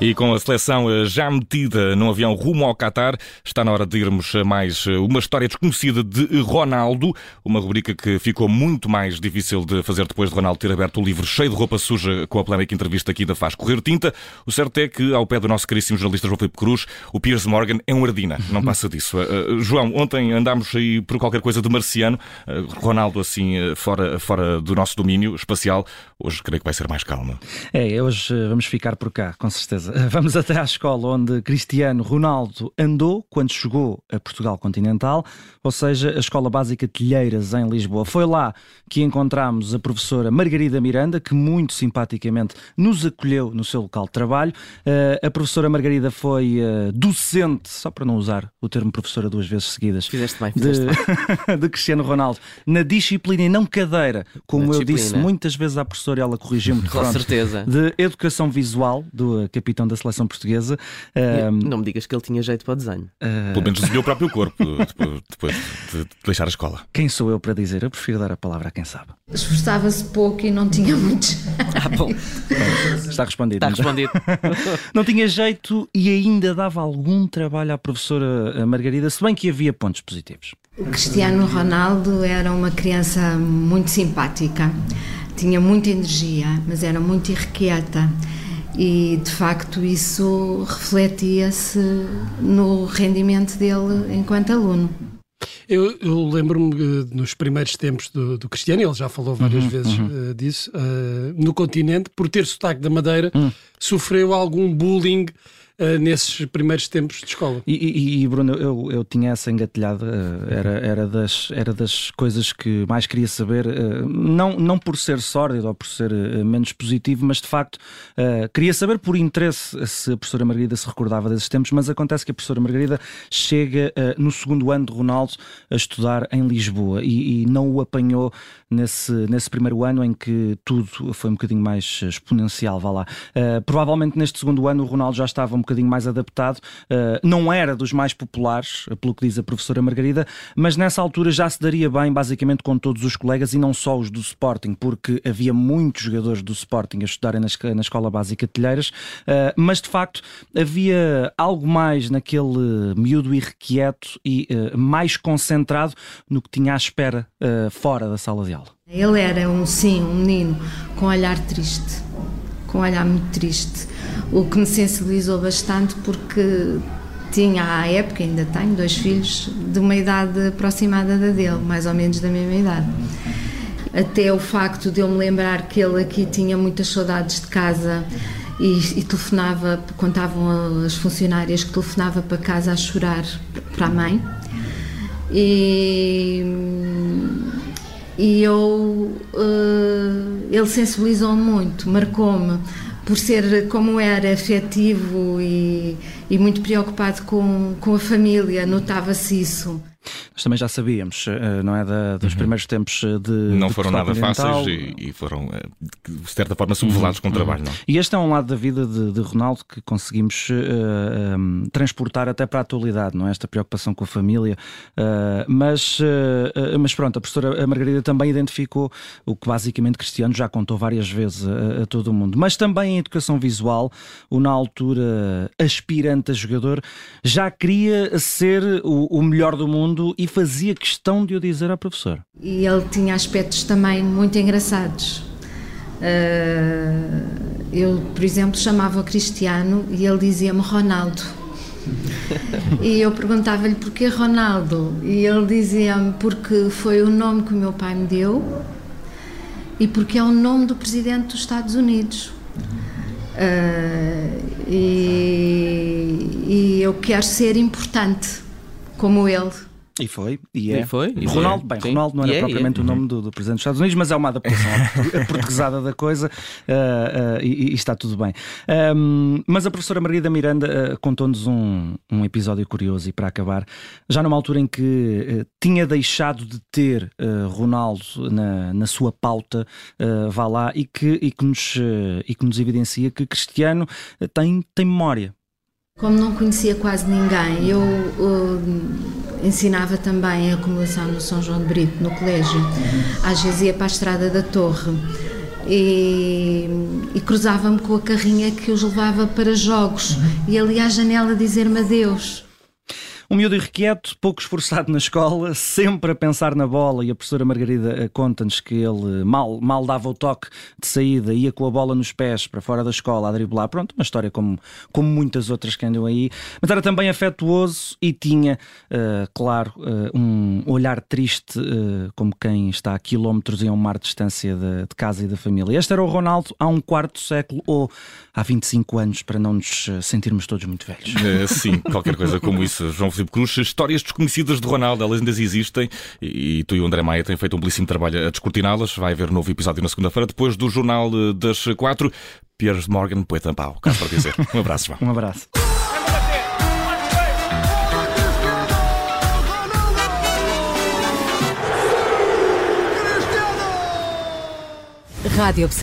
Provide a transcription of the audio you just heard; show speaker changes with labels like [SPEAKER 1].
[SPEAKER 1] E com a seleção eh, já metida num avião rumo ao Qatar, está na hora de irmos a mais eh, uma história desconhecida de Ronaldo, uma rubrica que ficou muito mais difícil de fazer depois de Ronaldo ter aberto o livro cheio de roupa suja com a polémica entrevista aqui da Faz Correr Tinta. O certo é que, ao pé do nosso caríssimo jornalista João Felipe Cruz, o Piers Morgan é um ardina, não passa disso. Uh, João, ontem andámos aí por qualquer coisa de marciano, uh, Ronaldo assim fora, fora do nosso domínio espacial, hoje creio que vai ser mais calma.
[SPEAKER 2] É, hoje vamos ficar por cá, com certeza. Vamos até à escola onde Cristiano Ronaldo andou quando chegou a Portugal continental, ou seja, a Escola Básica Telheiras em Lisboa. Foi lá que encontramos a professora Margarida Miranda, que muito simpaticamente nos acolheu no seu local de trabalho. Uh, a professora Margarida foi uh, docente, só para não usar o termo professora duas vezes seguidas,
[SPEAKER 3] fizeste bem, fizeste
[SPEAKER 2] de, bem. de Cristiano Ronaldo, na disciplina e não cadeira, como eu disse muitas vezes à professora, ela corrigiu-me.
[SPEAKER 3] Com certeza.
[SPEAKER 2] De educação visual, do capítulo capitão da seleção portuguesa.
[SPEAKER 3] Não me digas que ele tinha jeito para o desenho.
[SPEAKER 1] Uh... Pelo menos desenhou o próprio corpo depois, de deixar a escola.
[SPEAKER 2] Quem sou eu para dizer? Eu prefiro dar a palavra a quem sabe.
[SPEAKER 4] Esforçava-se pouco e não tinha muito.
[SPEAKER 3] ah, bom.
[SPEAKER 2] Está respondido.
[SPEAKER 3] Está respondido.
[SPEAKER 2] não tinha jeito e ainda dava algum trabalho à professora Margarida, se bem que havia pontos positivos.
[SPEAKER 4] O Cristiano Ronaldo era uma criança muito simpática, tinha muita energia, mas era muito irrequieta e de facto isso refletia-se no rendimento dele enquanto aluno.
[SPEAKER 5] Eu, eu lembro-me uh, nos primeiros tempos do, do, Cristiano, ele já falou várias uhum, vezes uhum. Uh, disso, uh, no continente, por ter sotaque da Madeira, uhum. sofreu algum bullying uh, nesses primeiros tempos de escola.
[SPEAKER 2] E, e, e Bruno, eu, eu tinha essa engatilhada, uh, era, era, das, era das coisas que mais queria saber, uh, não, não por ser sórdido ou por ser menos positivo, mas de facto queria saber por interesse se a professora Margarida se recordava desses tempos, mas acontece que a professora Margarida chega no segundo ano de Ronaldo a estudar em Lisboa e, e não o apanhou nesse, nesse primeiro ano em que tudo foi um bocadinho mais exponencial, vá lá. provavelmente neste segundo ano o Ronaldo já estava um bocadinho mais adaptado. Uh, não era dos mais populares, pelo que diz a professora Margarida, mas nessa altura já se daria bem, basicamente, com todos os colegas e não só os do Sporting, porque havia muitos jogadores do Sporting a estudarem na, na Escola Básica de Telheiras, uh, mas de facto havia algo mais naquele miúdo irrequieto e uh, mais concentrado no que tinha à espera fora da sala de aula.
[SPEAKER 4] Ele era um sim, um menino com olhar triste, com olhar muito triste o que me sensibilizou bastante porque tinha à época, ainda tenho, dois filhos de uma idade aproximada da dele, mais ou menos da mesma idade. Até o facto de eu me lembrar que ele aqui tinha muitas saudades de casa e, e telefonava, contavam as funcionárias que telefonava para casa a chorar para a mãe. E, e eu, uh, ele sensibilizou-me muito, marcou-me por ser como era afetivo e, e muito preocupado com, com a família, notava-se isso.
[SPEAKER 2] Nós também já sabíamos, eh, não é? Da, dos uhum. primeiros tempos eh, de.
[SPEAKER 1] Não de foram nada fáceis e, e, foram, eh, de certa forma, subvelados uhum. com o trabalho, não?
[SPEAKER 2] E este é um lado da vida de, de Ronaldo que conseguimos uh, um, transportar até para a atualidade, não é? Esta preocupação com a família. Uh, mas, uh, mas pronto, a professora Margarida também identificou o que basicamente Cristiano já contou várias vezes a, a todo o mundo. Mas também em educação visual, o na altura aspirante a jogador já queria ser o, o melhor do mundo e fazia questão de o dizer à professora.
[SPEAKER 4] E ele tinha aspectos também muito engraçados. Uh, eu, por exemplo, chamava Cristiano e ele dizia-me Ronaldo. e eu perguntava-lhe porquê Ronaldo e ele dizia-me porque foi o nome que o meu pai me deu e porque é o nome do presidente dos Estados Unidos. Uh, e, e eu quero ser importante como ele.
[SPEAKER 2] E foi, e é.
[SPEAKER 3] E foi. E
[SPEAKER 2] Ronaldo, bem, Sim. Ronaldo não era é, propriamente é. o nome do, do, Presidente dos Estados Unidos, mas é uma adaptação portuguesada da coisa uh, uh, e, e, está tudo bem. Um, mas a professora Margarida Miranda uh, contou-nos um, um, episódio curioso e para acabar, já numa altura em que tinha deixado de ter Ronaldo na, na sua pauta, vá lá, e que, e, que nos, e que nos evidencia que Cristiano tem, tem memória.
[SPEAKER 4] Como não conhecia quase ninguém, eu uh, ensinava também a acumulação no São João de Brito, no colégio. Às vezes ia para a Estrada da Torre e, e cruzava-me com a carrinha que os levava para jogos e ali à janela dizer-me adeus.
[SPEAKER 2] Um miúdo irrequieto, pouco esforçado na escola, sempre a pensar na bola e a professora Margarida eh, conta-nos que ele mal, mal dava o toque de saída, ia com a bola nos pés para fora da escola a driblar. Pronto, uma história como, como muitas outras que andam aí. Mas era também afetuoso e tinha, uh, claro, uh, um olhar triste, uh, como quem está a quilómetros e a um mar de distância de, de, casa e da família. Este era o Ronaldo há um quarto século ou há 25 anos, para não nos sentirmos todos muito velhos.
[SPEAKER 1] sim, qualquer coisa como isso. João Filipe Cruz, histórias desconhecidas de Ronaldo, elas ainda existem e tu e o André Maia têm feito um belíssimo trabalho a descortiná-las. Vai haver um novo episódio na segunda-feira, depois do Jornal eh, das Quatro. Piers Morgan, poeta pau, caso para dizer. Um abraço, João.
[SPEAKER 2] Um abraço. Rádio